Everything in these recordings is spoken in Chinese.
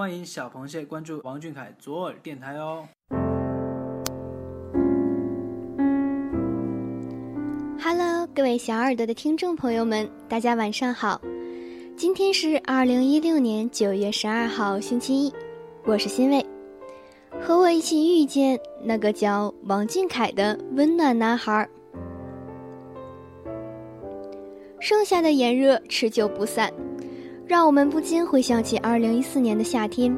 欢迎小螃蟹关注王俊凯左耳电台哦。Hello，各位小耳朵的听众朋友们，大家晚上好。今天是二零一六年九月十二号，星期一，我是欣慰。和我一起遇见那个叫王俊凯的温暖男孩。盛夏的炎热持久不散，让我们不禁回想起二零一四年的夏天，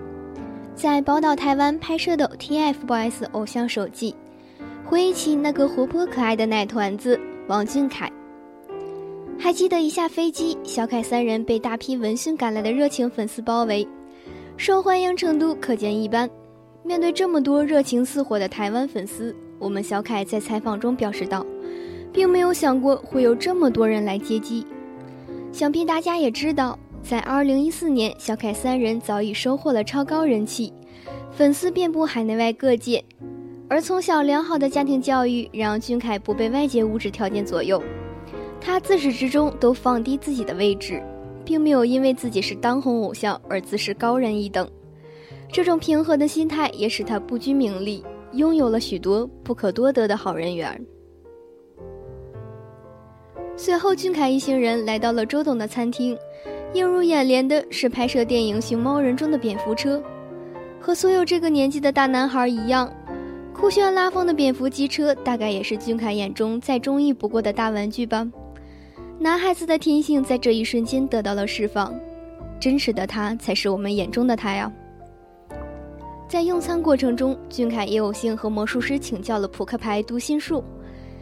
在宝岛台湾拍摄的 TFBOYS 偶像手记，回忆起那个活泼可爱的奶团子王俊凯。还记得一下飞机，小凯三人被大批闻讯赶来的热情粉丝包围，受欢迎程度可见一斑。面对这么多热情似火的台湾粉丝，我们小凯在采访中表示道。并没有想过会有这么多人来接机，想必大家也知道，在2014年，小凯三人早已收获了超高人气，粉丝遍布海内外各界，而从小良好的家庭教育让俊凯不被外界物质条件左右，他自始至终都放低自己的位置，并没有因为自己是当红偶像而自视高人一等，这种平和的心态也使他不拘名利，拥有了许多不可多得的好人缘。随后，俊凯一行人来到了周董的餐厅，映入眼帘的是拍摄电影《熊猫人》中的蝙蝠车。和所有这个年纪的大男孩一样，酷炫拉风的蝙蝠机车大概也是俊凯眼中再中意不过的大玩具吧。男孩子的天性在这一瞬间得到了释放，真实的他才是我们眼中的他呀。在用餐过程中，俊凯也有幸和魔术师请教了扑克牌读心术。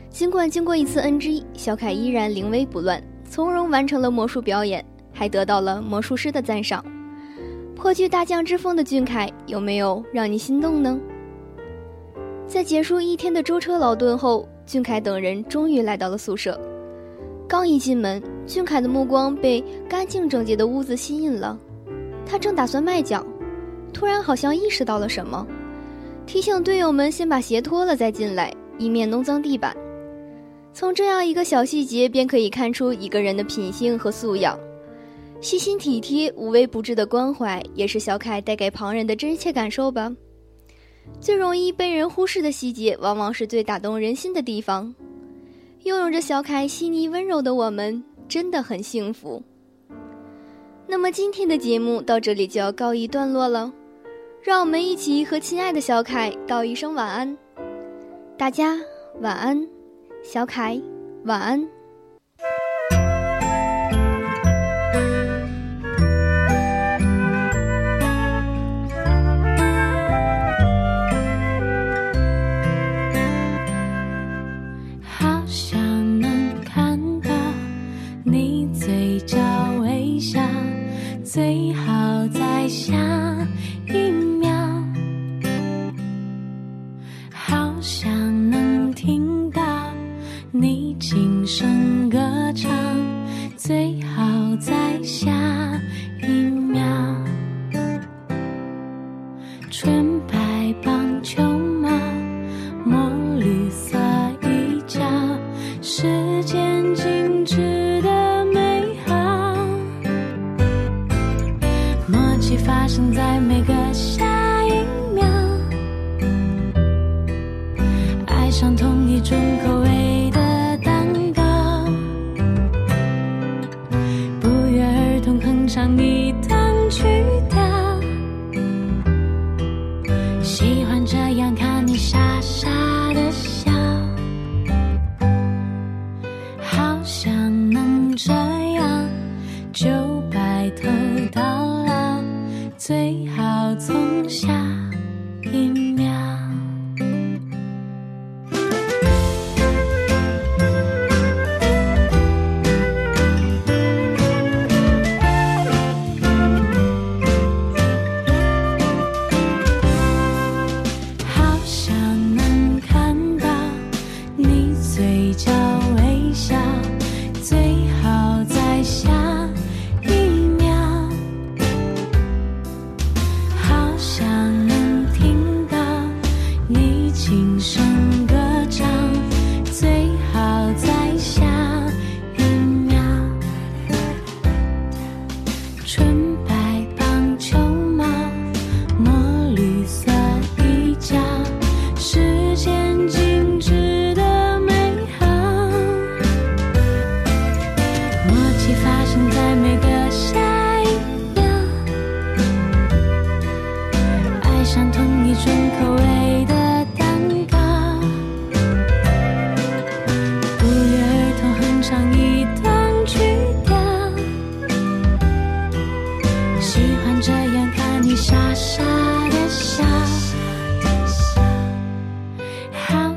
尽管经过一次 NG，小凯依然临危不乱，从容完成了魔术表演，还得到了魔术师的赞赏。颇具大将之风的俊凯，有没有让你心动呢？在结束一天的舟车劳顿后，俊凯等人终于来到了宿舍。刚一进门，俊凯的目光被干净整洁的屋子吸引了。他正打算迈脚，突然好像意识到了什么，提醒队友们先把鞋脱了再进来，以免弄脏地板。从这样一个小细节便可以看出一个人的品性和素养，细心体贴、无微不至的关怀，也是小凯带给旁人的真切感受吧。最容易被人忽视的细节，往往是最打动人心的地方。拥有着小凯细腻温柔的我们，真的很幸福。那么今天的节目到这里就要告一段落了，让我们一起和亲爱的小凯道一声晚安，大家晚安。小凯，晚安。值得美好默契发生在每个下一秒爱上同一种口味的蛋糕。不约而同哼唱一段曲调。喜欢这样看你傻傻的笑。嘴角。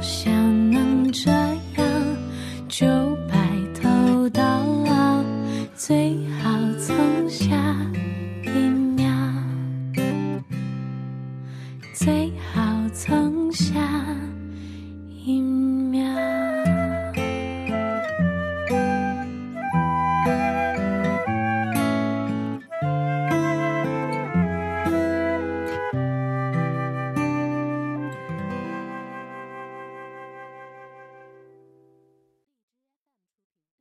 想能这样就白头到老最好从下一秒最好从下